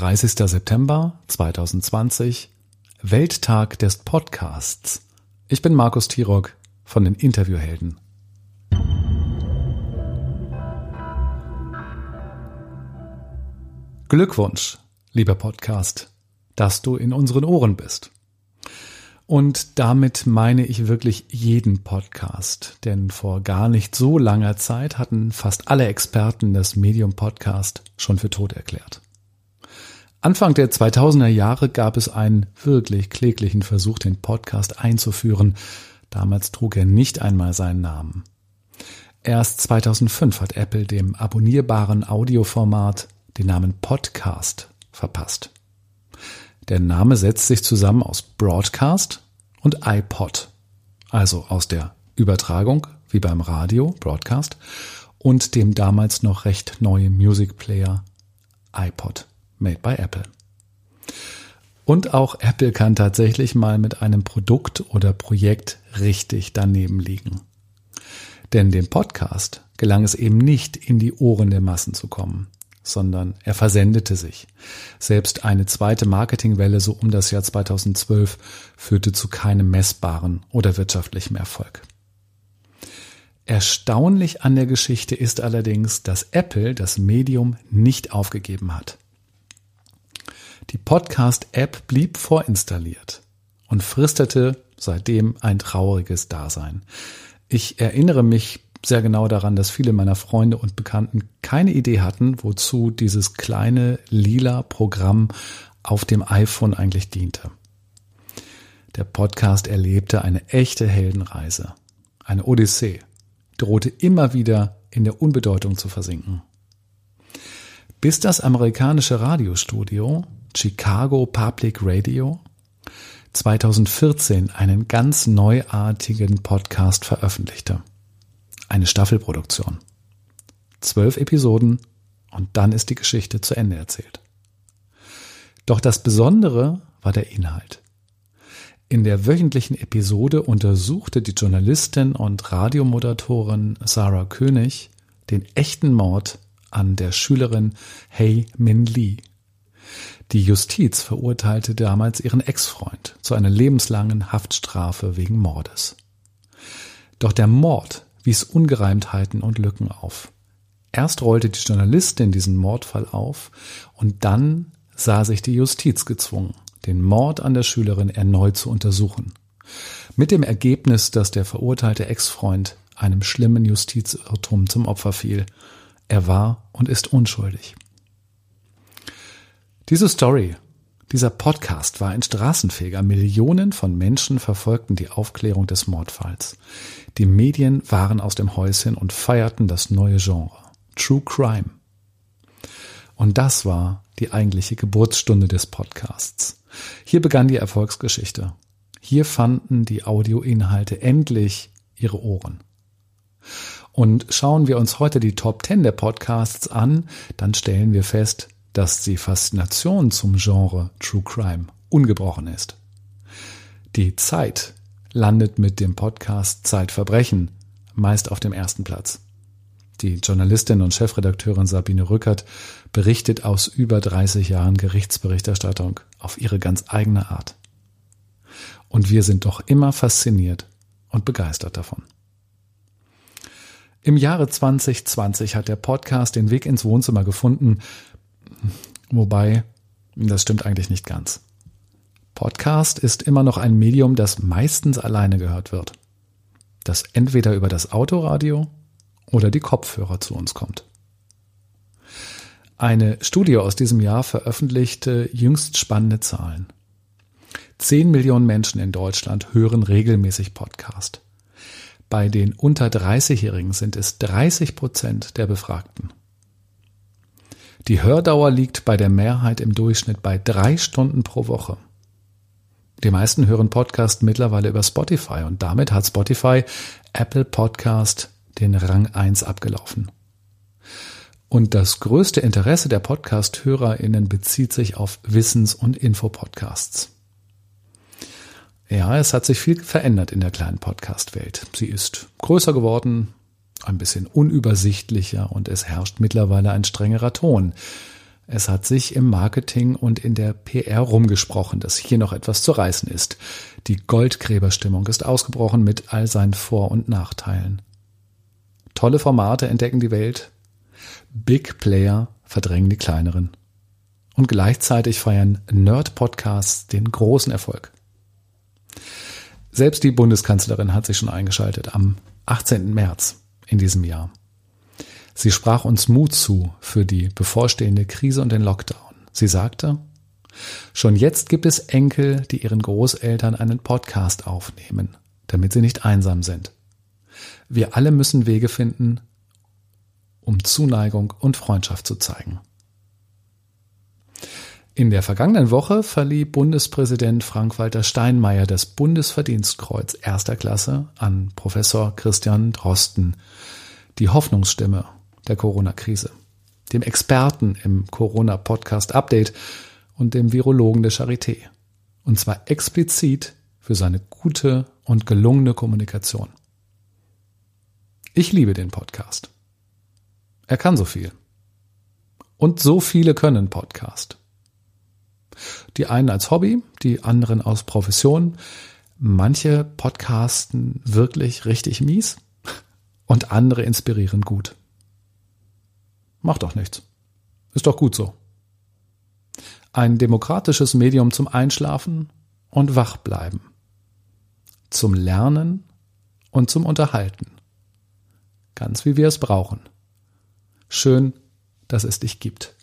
30. September 2020, Welttag des Podcasts. Ich bin Markus Tirock von den Interviewhelden. Glückwunsch, lieber Podcast, dass du in unseren Ohren bist. Und damit meine ich wirklich jeden Podcast, denn vor gar nicht so langer Zeit hatten fast alle Experten das Medium Podcast schon für tot erklärt. Anfang der 2000er Jahre gab es einen wirklich kläglichen Versuch, den Podcast einzuführen. Damals trug er nicht einmal seinen Namen. Erst 2005 hat Apple dem abonnierbaren Audioformat den Namen Podcast verpasst. Der Name setzt sich zusammen aus Broadcast und iPod, also aus der Übertragung, wie beim Radio, Broadcast, und dem damals noch recht neuen Music Player iPod, made by Apple. Und auch Apple kann tatsächlich mal mit einem Produkt oder Projekt richtig daneben liegen. Denn dem Podcast gelang es eben nicht in die Ohren der Massen zu kommen sondern er versendete sich. Selbst eine zweite Marketingwelle so um das Jahr 2012 führte zu keinem messbaren oder wirtschaftlichen Erfolg. Erstaunlich an der Geschichte ist allerdings, dass Apple das Medium nicht aufgegeben hat. Die Podcast-App blieb vorinstalliert und fristete seitdem ein trauriges Dasein. Ich erinnere mich sehr genau daran, dass viele meiner Freunde und Bekannten keine Idee hatten, wozu dieses kleine lila Programm auf dem iPhone eigentlich diente. Der Podcast erlebte eine echte Heldenreise, eine Odyssee, drohte immer wieder in der Unbedeutung zu versinken. Bis das amerikanische Radiostudio Chicago Public Radio 2014 einen ganz neuartigen Podcast veröffentlichte eine Staffelproduktion. Zwölf Episoden und dann ist die Geschichte zu Ende erzählt. Doch das Besondere war der Inhalt. In der wöchentlichen Episode untersuchte die Journalistin und Radiomoderatorin Sarah König den echten Mord an der Schülerin Hey Min Lee. Die Justiz verurteilte damals ihren Ex-Freund zu einer lebenslangen Haftstrafe wegen Mordes. Doch der Mord wies Ungereimtheiten und Lücken auf. Erst rollte die Journalistin diesen Mordfall auf und dann sah sich die Justiz gezwungen, den Mord an der Schülerin erneut zu untersuchen. Mit dem Ergebnis, dass der verurteilte Ex-Freund einem schlimmen Justizirrtum zum Opfer fiel. Er war und ist unschuldig. Diese Story dieser Podcast war ein Straßenfeger. Millionen von Menschen verfolgten die Aufklärung des Mordfalls. Die Medien waren aus dem Häuschen und feierten das neue Genre. True Crime. Und das war die eigentliche Geburtsstunde des Podcasts. Hier begann die Erfolgsgeschichte. Hier fanden die Audioinhalte endlich ihre Ohren. Und schauen wir uns heute die Top 10 der Podcasts an, dann stellen wir fest, dass die Faszination zum Genre True Crime ungebrochen ist. Die Zeit landet mit dem Podcast Zeitverbrechen meist auf dem ersten Platz. Die Journalistin und Chefredakteurin Sabine Rückert berichtet aus über 30 Jahren Gerichtsberichterstattung auf ihre ganz eigene Art. Und wir sind doch immer fasziniert und begeistert davon. Im Jahre 2020 hat der Podcast den Weg ins Wohnzimmer gefunden Wobei, das stimmt eigentlich nicht ganz. Podcast ist immer noch ein Medium, das meistens alleine gehört wird. Das entweder über das Autoradio oder die Kopfhörer zu uns kommt. Eine Studie aus diesem Jahr veröffentlichte jüngst spannende Zahlen. Zehn Millionen Menschen in Deutschland hören regelmäßig Podcast. Bei den unter 30-Jährigen sind es 30 Prozent der Befragten. Die Hördauer liegt bei der Mehrheit im Durchschnitt bei drei Stunden pro Woche. Die meisten hören Podcast mittlerweile über Spotify und damit hat Spotify Apple Podcast den Rang 1 abgelaufen. Und das größte Interesse der Podcast-HörerInnen bezieht sich auf Wissens- und Infopodcasts. Ja, es hat sich viel verändert in der kleinen Podcast-Welt. Sie ist größer geworden, ein bisschen unübersichtlicher und es herrscht mittlerweile ein strengerer Ton. Es hat sich im Marketing und in der PR rumgesprochen, dass hier noch etwas zu reißen ist. Die Goldgräberstimmung ist ausgebrochen mit all seinen Vor- und Nachteilen. Tolle Formate entdecken die Welt. Big Player verdrängen die kleineren. Und gleichzeitig feiern Nerd-Podcasts den großen Erfolg. Selbst die Bundeskanzlerin hat sich schon eingeschaltet am 18. März in diesem Jahr. Sie sprach uns Mut zu für die bevorstehende Krise und den Lockdown. Sie sagte, schon jetzt gibt es Enkel, die ihren Großeltern einen Podcast aufnehmen, damit sie nicht einsam sind. Wir alle müssen Wege finden, um Zuneigung und Freundschaft zu zeigen. In der vergangenen Woche verlieh Bundespräsident Frank-Walter Steinmeier das Bundesverdienstkreuz erster Klasse an Professor Christian Drosten, die Hoffnungsstimme der Corona-Krise, dem Experten im Corona-Podcast-Update und dem Virologen der Charité. Und zwar explizit für seine gute und gelungene Kommunikation. Ich liebe den Podcast. Er kann so viel. Und so viele können Podcast. Die einen als Hobby, die anderen aus Profession. Manche podcasten wirklich richtig mies und andere inspirieren gut. Macht doch nichts. Ist doch gut so. Ein demokratisches Medium zum Einschlafen und Wachbleiben. Zum Lernen und zum Unterhalten. Ganz wie wir es brauchen. Schön, dass es dich gibt.